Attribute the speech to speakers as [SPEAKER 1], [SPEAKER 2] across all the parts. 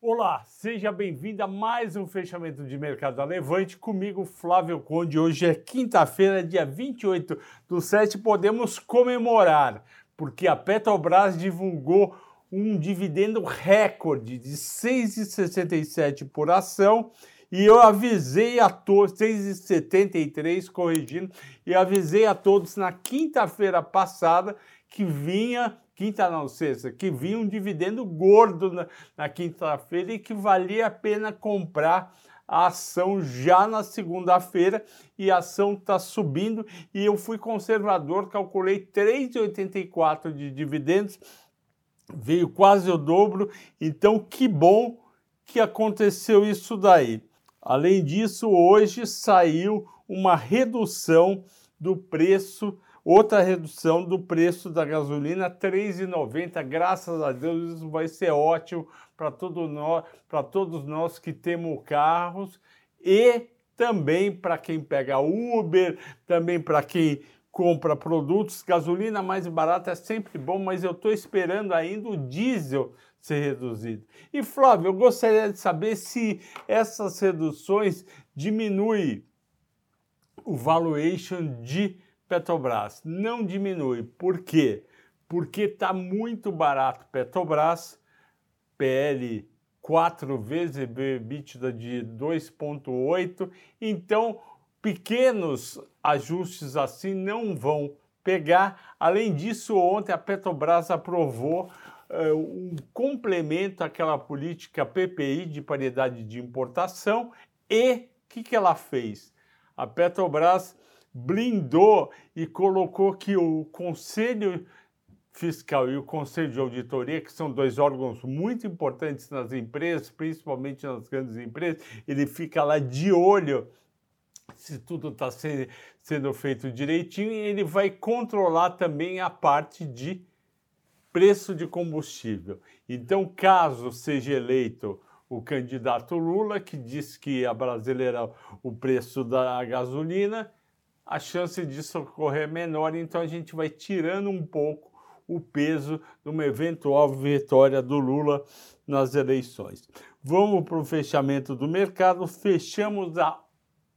[SPEAKER 1] Olá, seja bem-vindo a mais um fechamento de mercado da Levante comigo, Flávio Conde. Hoje é quinta-feira, dia 28 do 7, podemos comemorar, porque a Petrobras divulgou um dividendo recorde de 6,67 por ação e eu avisei a todos, 6,73 corrigindo, e avisei a todos na quinta-feira passada que vinha quinta não, sexta, que vinha um dividendo gordo na, na quinta-feira e que valia a pena comprar a ação já na segunda-feira e a ação está subindo e eu fui conservador, calculei 3,84 de dividendos, veio quase o dobro, então que bom que aconteceu isso daí. Além disso, hoje saiu uma redução do preço Outra redução do preço da gasolina, R$ 3,90. Graças a Deus, isso vai ser ótimo para todo nós, todos nós que temos carros e também para quem pega Uber, também para quem compra produtos. Gasolina mais barata é sempre bom, mas eu estou esperando ainda o diesel ser reduzido. E Flávio, eu gostaria de saber se essas reduções diminuem o valuation de Petrobras não diminui. Por quê? Porque está muito barato Petrobras, PL 4 vezes EBITDA de 2,8. Então, pequenos ajustes assim não vão pegar. Além disso, ontem a Petrobras aprovou uh, um complemento àquela política PPI de paridade de importação e o que, que ela fez? A Petrobras blindou e colocou que o Conselho Fiscal e o Conselho de Auditoria, que são dois órgãos muito importantes nas empresas, principalmente nas grandes empresas, ele fica lá de olho se tudo está sendo feito direitinho e ele vai controlar também a parte de preço de combustível. Então, caso seja eleito o candidato Lula, que diz que a brasileira o preço da gasolina, a chance disso ocorrer é menor, então a gente vai tirando um pouco o peso de uma eventual vitória do Lula nas eleições. Vamos para o fechamento do mercado, fechamos a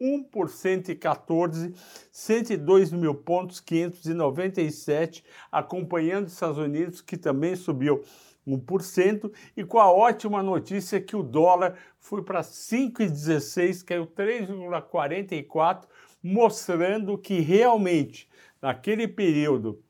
[SPEAKER 1] 1% e 14, 102 mil pontos, 597, acompanhando os Estados Unidos, que também subiu 1%, e com a ótima notícia que o dólar foi para 5,16, caiu 3,44, mostrando que realmente, naquele período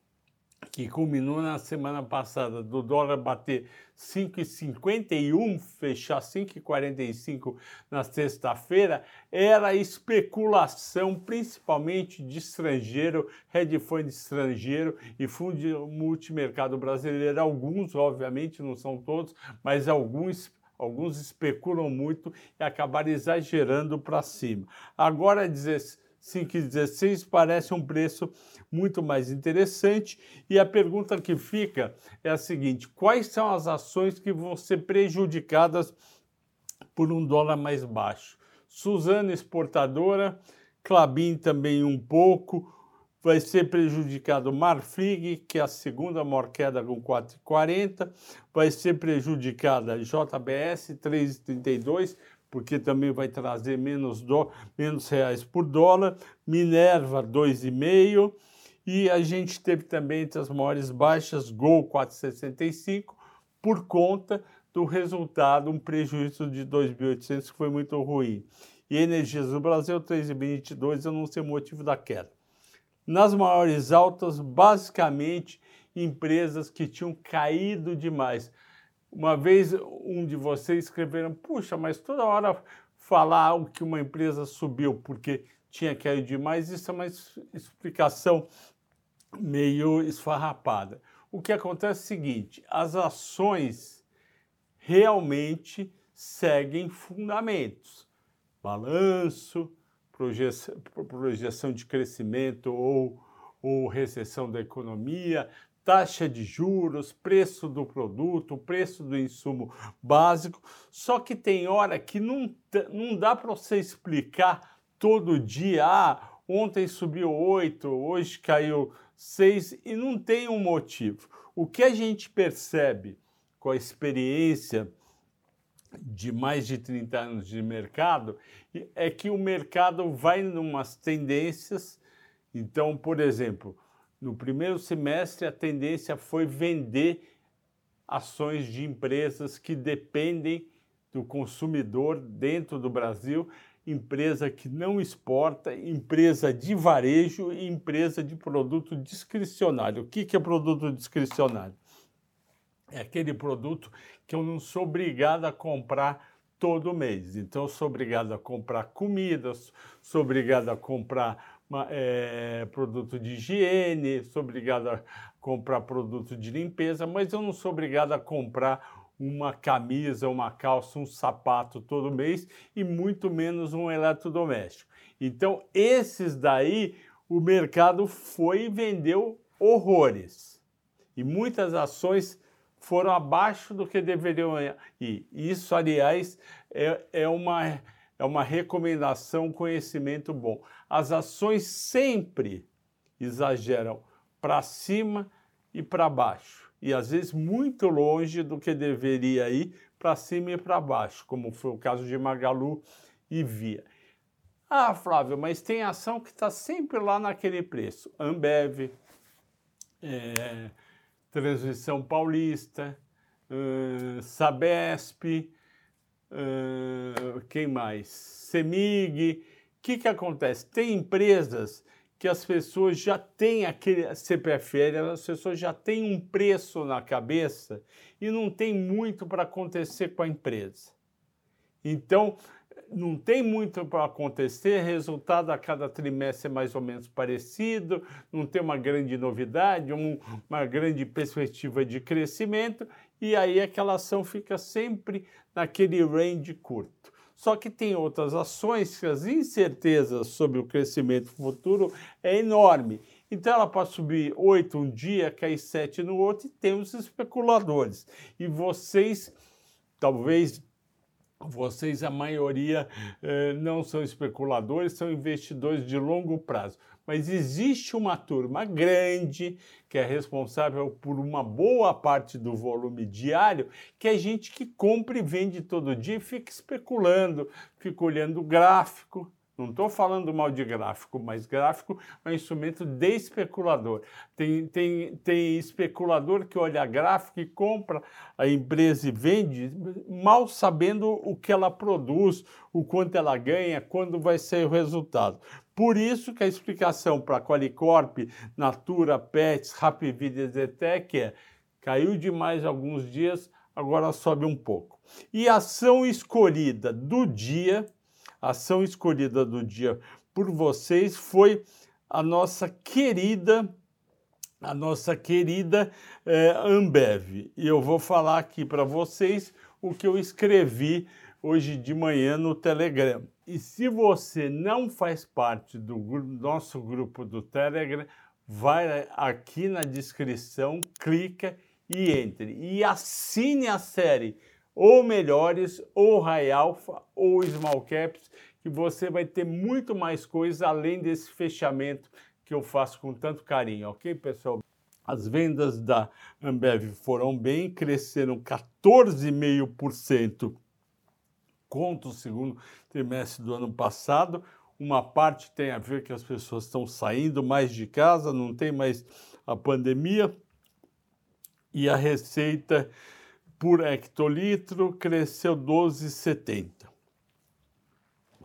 [SPEAKER 1] que culminou na semana passada do dólar bater 5,51, fechar 5,45 na sexta-feira, era especulação, principalmente de estrangeiro, hedge fund estrangeiro e fundo multimercado brasileiro. Alguns, obviamente, não são todos, mas alguns alguns especulam muito e acabaram exagerando para cima. Agora, 16 5,16 parece um preço muito mais interessante. E a pergunta que fica é a seguinte: quais são as ações que vão ser prejudicadas por um dólar mais baixo? Suzana exportadora, Clabin também um pouco, vai ser prejudicado Marfrig, que é a segunda maior queda com 4,40, vai ser prejudicada JBS 3,32, porque também vai trazer menos, do, menos reais por dólar, Minerva 2,5, e a gente teve também entre as maiores baixas Gol 4,65, por conta do resultado, um prejuízo de 2.800 que foi muito ruim. E Energias do Brasil 3,22, eu não sei o motivo da queda. Nas maiores altas, basicamente empresas que tinham caído demais. Uma vez um de vocês escreveram, puxa, mas toda hora falar o que uma empresa subiu porque tinha caído demais, isso é uma explicação meio esfarrapada. O que acontece é o seguinte: as ações realmente seguem fundamentos. Balanço, projeção de crescimento ou, ou recessão da economia, taxa de juros, preço do produto, preço do insumo básico. Só que tem hora que não, não dá para você explicar todo dia. Ah, ontem subiu 8, hoje caiu 6 e não tem um motivo. O que a gente percebe com a experiência de mais de 30 anos de mercado, é que o mercado vai em umas tendências. Então, por exemplo, no primeiro semestre a tendência foi vender ações de empresas que dependem do consumidor dentro do Brasil, empresa que não exporta, empresa de varejo e empresa de produto discricionário. O que, é produto discricionário? É aquele produto que eu não sou obrigado a comprar todo mês. Então, eu sou obrigado a comprar comidas, sou obrigado a comprar é, produto de higiene, sou obrigado a comprar produto de limpeza, mas eu não sou obrigado a comprar uma camisa, uma calça, um sapato todo mês e muito menos um eletrodoméstico. Então, esses daí o mercado foi e vendeu horrores. E muitas ações foram abaixo do que deveriam ir. Isso, aliás, é, é, uma, é uma recomendação, conhecimento bom. As ações sempre exageram para cima e para baixo e às vezes muito longe do que deveria ir para cima e para baixo, como foi o caso de Magalu e Via. Ah, Flávio, mas tem ação que está sempre lá naquele preço. Ambev, é, Transmissão Paulista, uh, Sabesp, uh, quem mais? Semig. O que, que acontece? Tem empresas que as pessoas já têm aquele CPFL, as pessoas já têm um preço na cabeça e não tem muito para acontecer com a empresa. Então, não tem muito para acontecer, resultado a cada trimestre é mais ou menos parecido, não tem uma grande novidade, um, uma grande perspectiva de crescimento, e aí aquela ação fica sempre naquele range curto. Só que tem outras ações que as incertezas sobre o crescimento futuro é enorme. Então ela pode subir 8 um dia, cair 7 no outro, e temos especuladores. E vocês, talvez vocês, a maioria, eh, não são especuladores, são investidores de longo prazo. Mas existe uma turma grande que é responsável por uma boa parte do volume diário, que é gente que compra e vende todo dia e fica especulando, fica olhando o gráfico, não estou falando mal de gráfico, mas gráfico é um instrumento de especulador. Tem, tem, tem especulador que olha gráfico e compra a empresa e vende, mal sabendo o que ela produz, o quanto ela ganha, quando vai ser o resultado. Por isso que a explicação para Qualicorp, Natura, Pets, Happy Vida Zetec é caiu demais alguns dias, agora sobe um pouco. E a ação escolhida do dia ação escolhida do dia por vocês foi a nossa querida a nossa querida é, Ambev. E eu vou falar aqui para vocês o que eu escrevi hoje de manhã no Telegram. E se você não faz parte do nosso grupo do Telegram, vai aqui na descrição, clica e entre. E assine a série ou melhores, ou high alpha, ou small caps, que você vai ter muito mais coisa além desse fechamento que eu faço com tanto carinho, ok, pessoal? As vendas da Ambev foram bem, cresceram 14,5% contra o segundo trimestre do ano passado. Uma parte tem a ver que as pessoas estão saindo mais de casa, não tem mais a pandemia, e a receita por hectolitro cresceu 12,70.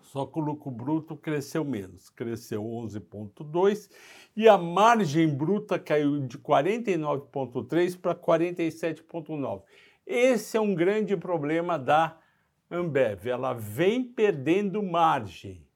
[SPEAKER 1] Só que o lucro bruto cresceu menos, cresceu 11,2 e a margem bruta caiu de 49,3 para 47,9. Esse é um grande problema da Ambev, ela vem perdendo margem.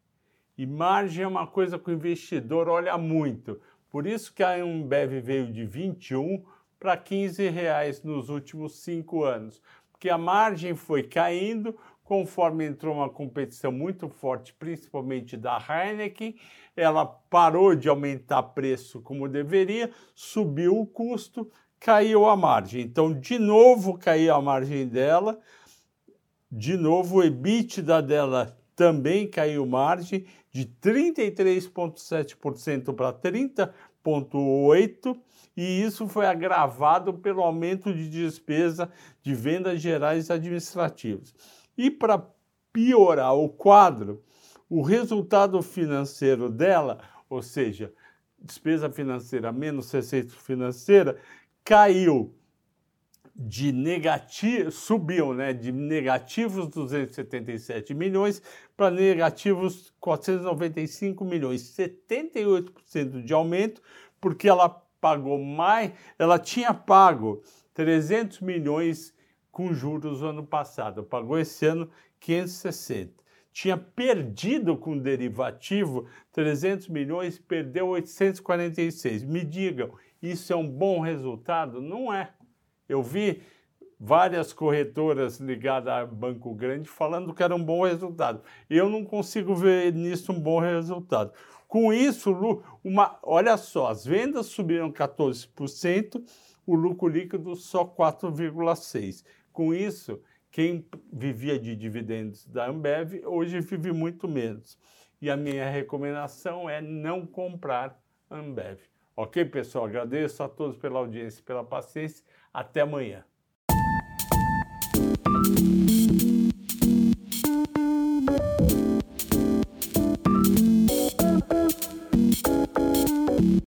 [SPEAKER 1] E margem é uma coisa que o investidor olha muito. Por isso que a Ambev veio de 21 para 15 reais nos últimos cinco anos, porque a margem foi caindo conforme entrou uma competição muito forte, principalmente da Heineken, ela parou de aumentar preço como deveria, subiu o custo, caiu a margem. Então, de novo caiu a margem dela, de novo o EBITDA dela também caiu margem de 33,7% para 30,8%, e isso foi agravado pelo aumento de despesa de vendas gerais administrativas. E para piorar o quadro, o resultado financeiro dela, ou seja, despesa financeira menos receita financeira, caiu de negativo, subiu, né, de negativos 277 milhões para negativos 495 milhões, 78% de aumento, porque ela pagou mais, ela tinha pago 300 milhões com juros no ano passado, pagou esse ano 560. Tinha perdido com derivativo 300 milhões, perdeu 846. Me digam, isso é um bom resultado? Não é. Eu vi várias corretoras ligadas a banco grande falando que era um bom resultado. Eu não consigo ver nisso um bom resultado. Com isso, uma, olha só, as vendas subiram 14%, o lucro líquido só 4,6%. Com isso, quem vivia de dividendos da Ambev hoje vive muito menos. E a minha recomendação é não comprar Ambev. Ok, pessoal? Agradeço a todos pela audiência e pela paciência. Até amanhã.